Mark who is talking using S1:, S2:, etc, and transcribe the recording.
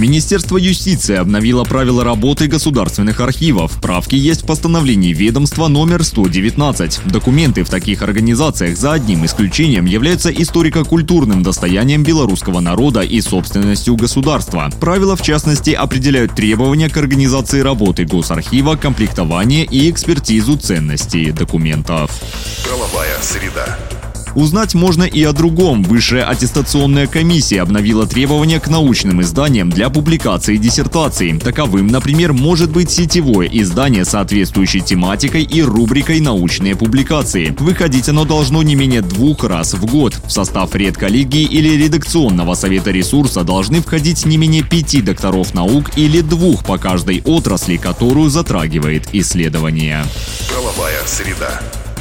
S1: Министерство юстиции обновило правила работы государственных архивов. Правки есть в постановлении ведомства номер 119. Документы в таких организациях за одним исключением являются историко-культурным достоянием белорусского народа и собственностью государства. Правила, в частности, определяют требования к организации работы госархива, комплектование и экспертизу ценностей документов.
S2: Правовая среда.
S1: Узнать можно и о другом. Высшая аттестационная комиссия обновила требования к научным изданиям для публикации диссертаций. Таковым, например, может быть сетевое издание, соответствующей тематикой и рубрикой «Научные публикации». Выходить оно должно не менее двух раз в год. В состав редколлегии или редакционного совета ресурса должны входить не менее пяти докторов наук или двух по каждой отрасли, которую затрагивает исследование.
S2: Правовая среда.